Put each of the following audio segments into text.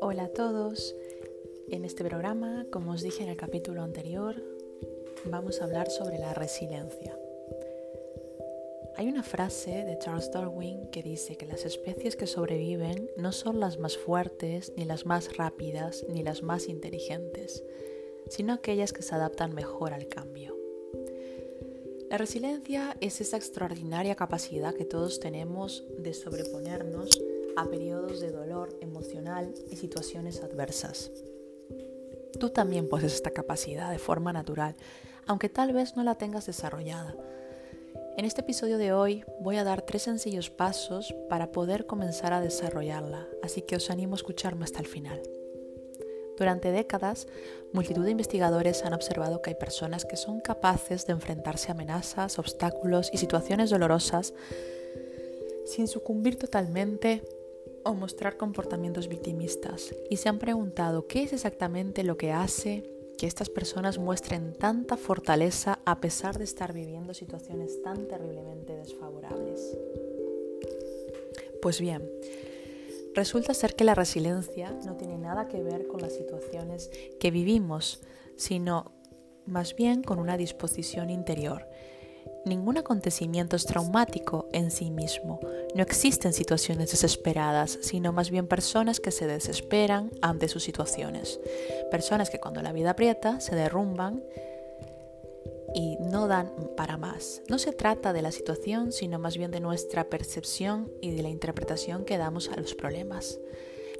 Hola a todos. En este programa, como os dije en el capítulo anterior, vamos a hablar sobre la resiliencia. Hay una frase de Charles Darwin que dice que las especies que sobreviven no son las más fuertes, ni las más rápidas, ni las más inteligentes, sino aquellas que se adaptan mejor al cambio. La resiliencia es esa extraordinaria capacidad que todos tenemos de sobreponernos a periodos de dolor emocional y situaciones adversas. Tú también posees esta capacidad de forma natural, aunque tal vez no la tengas desarrollada en este episodio de hoy voy a dar tres sencillos pasos para poder comenzar a desarrollarla, así que os animo a escucharme hasta el final. Durante décadas, multitud de investigadores han observado que hay personas que son capaces de enfrentarse a amenazas, obstáculos y situaciones dolorosas sin sucumbir totalmente o mostrar comportamientos victimistas, y se han preguntado qué es exactamente lo que hace que estas personas muestren tanta fortaleza a pesar de estar viviendo situaciones tan terriblemente desfavorables. Pues bien, resulta ser que la resiliencia no tiene nada que ver con las situaciones que vivimos, sino más bien con una disposición interior Ningún acontecimiento es traumático en sí mismo. No existen situaciones desesperadas, sino más bien personas que se desesperan ante sus situaciones. Personas que cuando la vida aprieta se derrumban y no dan para más. No se trata de la situación, sino más bien de nuestra percepción y de la interpretación que damos a los problemas.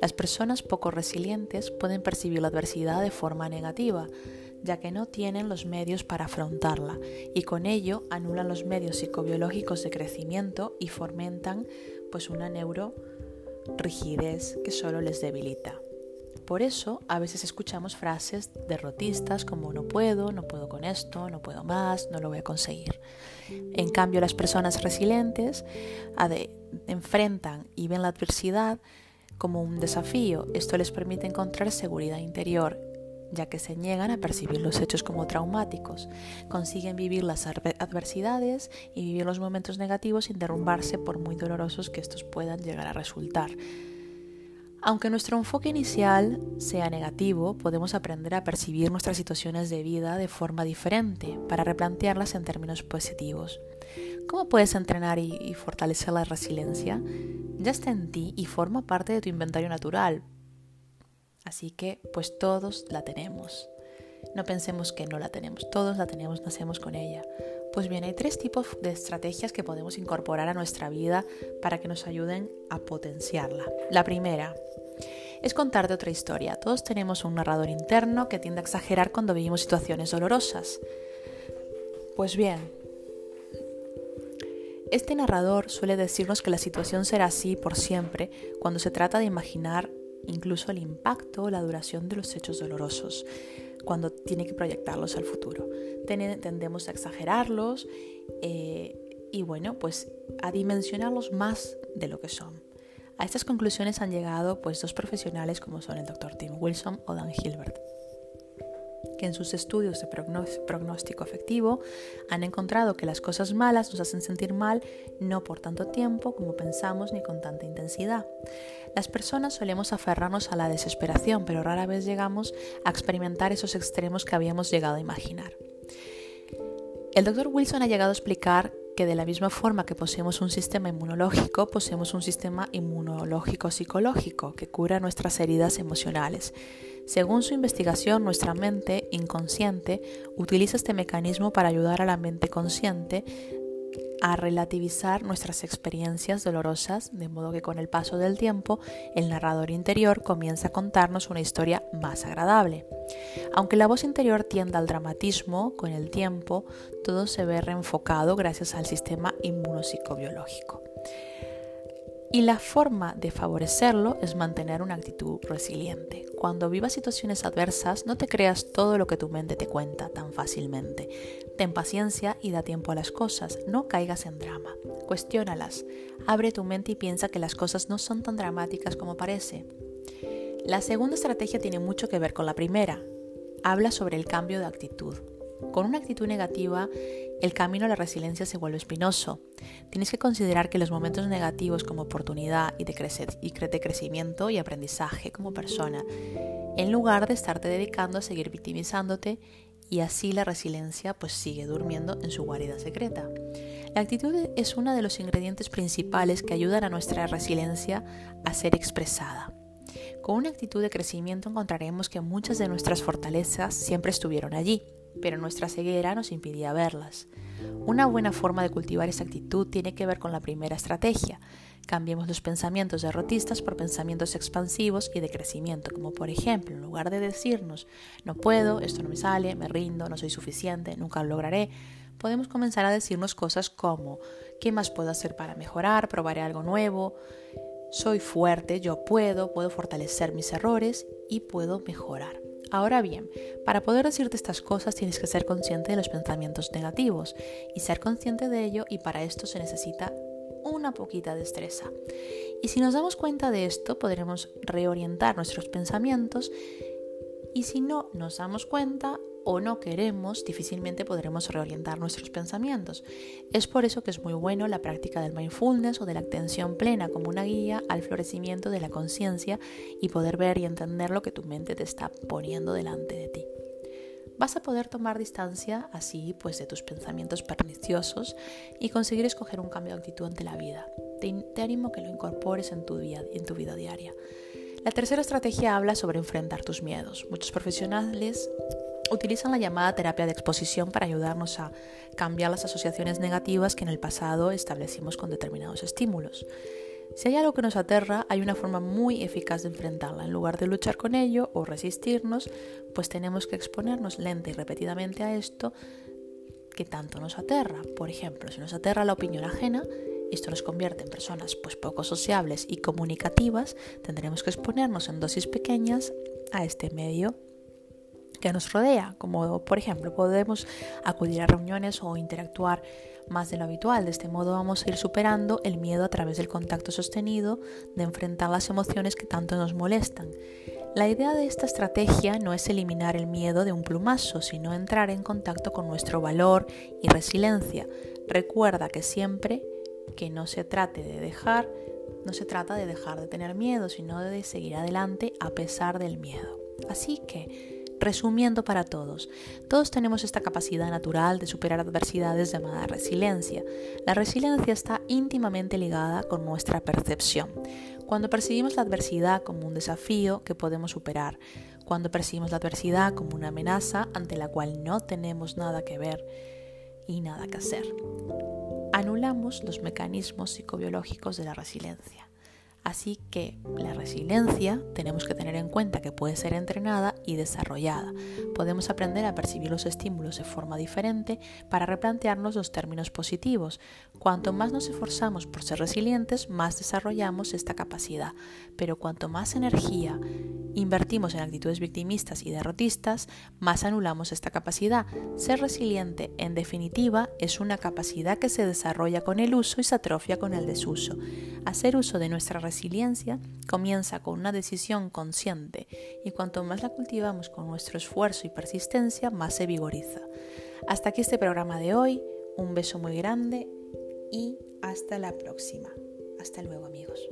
Las personas poco resilientes pueden percibir la adversidad de forma negativa, ya que no tienen los medios para afrontarla y con ello anulan los medios psicobiológicos de crecimiento y fomentan pues una neurorigidez que solo les debilita. Por eso a veces escuchamos frases derrotistas como no puedo, no puedo con esto, no puedo más, no lo voy a conseguir. En cambio, las personas resilientes enfrentan y ven la adversidad como un desafío. Esto les permite encontrar seguridad interior ya que se niegan a percibir los hechos como traumáticos, consiguen vivir las adversidades y vivir los momentos negativos sin derrumbarse por muy dolorosos que estos puedan llegar a resultar. Aunque nuestro enfoque inicial sea negativo, podemos aprender a percibir nuestras situaciones de vida de forma diferente para replantearlas en términos positivos. ¿Cómo puedes entrenar y fortalecer la resiliencia? Ya está en ti y forma parte de tu inventario natural, Así que pues todos la tenemos. No pensemos que no la tenemos, todos la tenemos, nacemos con ella. Pues bien, hay tres tipos de estrategias que podemos incorporar a nuestra vida para que nos ayuden a potenciarla. La primera es contarte otra historia. Todos tenemos un narrador interno que tiende a exagerar cuando vivimos situaciones dolorosas. Pues bien, este narrador suele decirnos que la situación será así por siempre cuando se trata de imaginar incluso el impacto o la duración de los hechos dolorosos cuando tiene que proyectarlos al futuro. Tendemos a exagerarlos eh, y bueno, pues a dimensionarlos más de lo que son. A estas conclusiones han llegado pues dos profesionales como son el Dr. Tim Wilson o Dan Hilbert que en sus estudios de pronóstico efectivo han encontrado que las cosas malas nos hacen sentir mal no por tanto tiempo como pensamos ni con tanta intensidad. Las personas solemos aferrarnos a la desesperación, pero rara vez llegamos a experimentar esos extremos que habíamos llegado a imaginar. El doctor Wilson ha llegado a explicar que de la misma forma que poseemos un sistema inmunológico, poseemos un sistema inmunológico psicológico que cura nuestras heridas emocionales. Según su investigación, nuestra mente inconsciente utiliza este mecanismo para ayudar a la mente consciente a relativizar nuestras experiencias dolorosas, de modo que con el paso del tiempo el narrador interior comienza a contarnos una historia más agradable. Aunque la voz interior tienda al dramatismo, con el tiempo todo se ve reenfocado gracias al sistema inmunopsicobiológico. Y la forma de favorecerlo es mantener una actitud resiliente. Cuando vivas situaciones adversas, no te creas todo lo que tu mente te cuenta tan fácilmente. Ten paciencia y da tiempo a las cosas, no caigas en drama. Cuestiónalas, abre tu mente y piensa que las cosas no son tan dramáticas como parece. La segunda estrategia tiene mucho que ver con la primera. Habla sobre el cambio de actitud. Con una actitud negativa, el camino a la resiliencia se vuelve espinoso. Tienes que considerar que los momentos negativos como oportunidad y de, crecimiento y aprendizaje como persona, en lugar de estarte dedicando a seguir victimizándote y así la resiliencia pues sigue durmiendo en su guarida secreta. La actitud es uno de los ingredientes principales que ayudan a nuestra resiliencia a ser expresada. Con una actitud de crecimiento encontraremos que muchas de nuestras fortalezas siempre estuvieron allí, pero nuestra ceguera nos impidía verlas. Una buena forma de cultivar esa actitud tiene que ver con la primera estrategia. Cambiemos los pensamientos derrotistas por pensamientos expansivos y de crecimiento, como por ejemplo, en lugar de decirnos no puedo, esto no me sale, me rindo, no soy suficiente, nunca lo lograré, podemos comenzar a decirnos cosas como ¿qué más puedo hacer para mejorar? Probaré algo nuevo. Soy fuerte, yo puedo, puedo fortalecer mis errores y puedo mejorar. Ahora bien, para poder decirte estas cosas tienes que ser consciente de los pensamientos negativos y ser consciente de ello y para esto se necesita una poquita destreza. Y si nos damos cuenta de esto podremos reorientar nuestros pensamientos y si no nos damos cuenta o no queremos, difícilmente podremos reorientar nuestros pensamientos. Es por eso que es muy bueno la práctica del mindfulness o de la atención plena como una guía al florecimiento de la conciencia y poder ver y entender lo que tu mente te está poniendo delante de ti. Vas a poder tomar distancia así pues de tus pensamientos perniciosos y conseguir escoger un cambio de actitud ante la vida. Te, te animo a que lo incorpores en tu, día, en tu vida diaria. La tercera estrategia habla sobre enfrentar tus miedos. Muchos profesionales utilizan la llamada terapia de exposición para ayudarnos a cambiar las asociaciones negativas que en el pasado establecimos con determinados estímulos. Si hay algo que nos aterra, hay una forma muy eficaz de enfrentarla. En lugar de luchar con ello o resistirnos, pues tenemos que exponernos lenta y repetidamente a esto que tanto nos aterra. Por ejemplo, si nos aterra la opinión ajena, esto nos convierte en personas pues poco sociables y comunicativas, tendremos que exponernos en dosis pequeñas a este medio que nos rodea, como por ejemplo podemos acudir a reuniones o interactuar más de lo habitual. De este modo vamos a ir superando el miedo a través del contacto sostenido, de enfrentar las emociones que tanto nos molestan. La idea de esta estrategia no es eliminar el miedo de un plumazo, sino entrar en contacto con nuestro valor y resiliencia. Recuerda que siempre que no se trate de dejar, no se trata de dejar de tener miedo, sino de seguir adelante a pesar del miedo. Así que Resumiendo para todos, todos tenemos esta capacidad natural de superar adversidades llamada resiliencia. La resiliencia está íntimamente ligada con nuestra percepción. Cuando percibimos la adversidad como un desafío que podemos superar, cuando percibimos la adversidad como una amenaza ante la cual no tenemos nada que ver y nada que hacer, anulamos los mecanismos psicobiológicos de la resiliencia. Así que la resiliencia tenemos que tener en cuenta que puede ser entrenada y desarrollada. Podemos aprender a percibir los estímulos de forma diferente para replantearnos los términos positivos. Cuanto más nos esforzamos por ser resilientes, más desarrollamos esta capacidad. Pero cuanto más energía invertimos en actitudes victimistas y derrotistas, más anulamos esta capacidad. Ser resiliente, en definitiva, es una capacidad que se desarrolla con el uso y se atrofia con el desuso. Hacer uso de nuestra resiliencia comienza con una decisión consciente y cuanto más la cultivamos con nuestro esfuerzo y persistencia, más se vigoriza. Hasta aquí este programa de hoy. Un beso muy grande y hasta la próxima. Hasta luego amigos.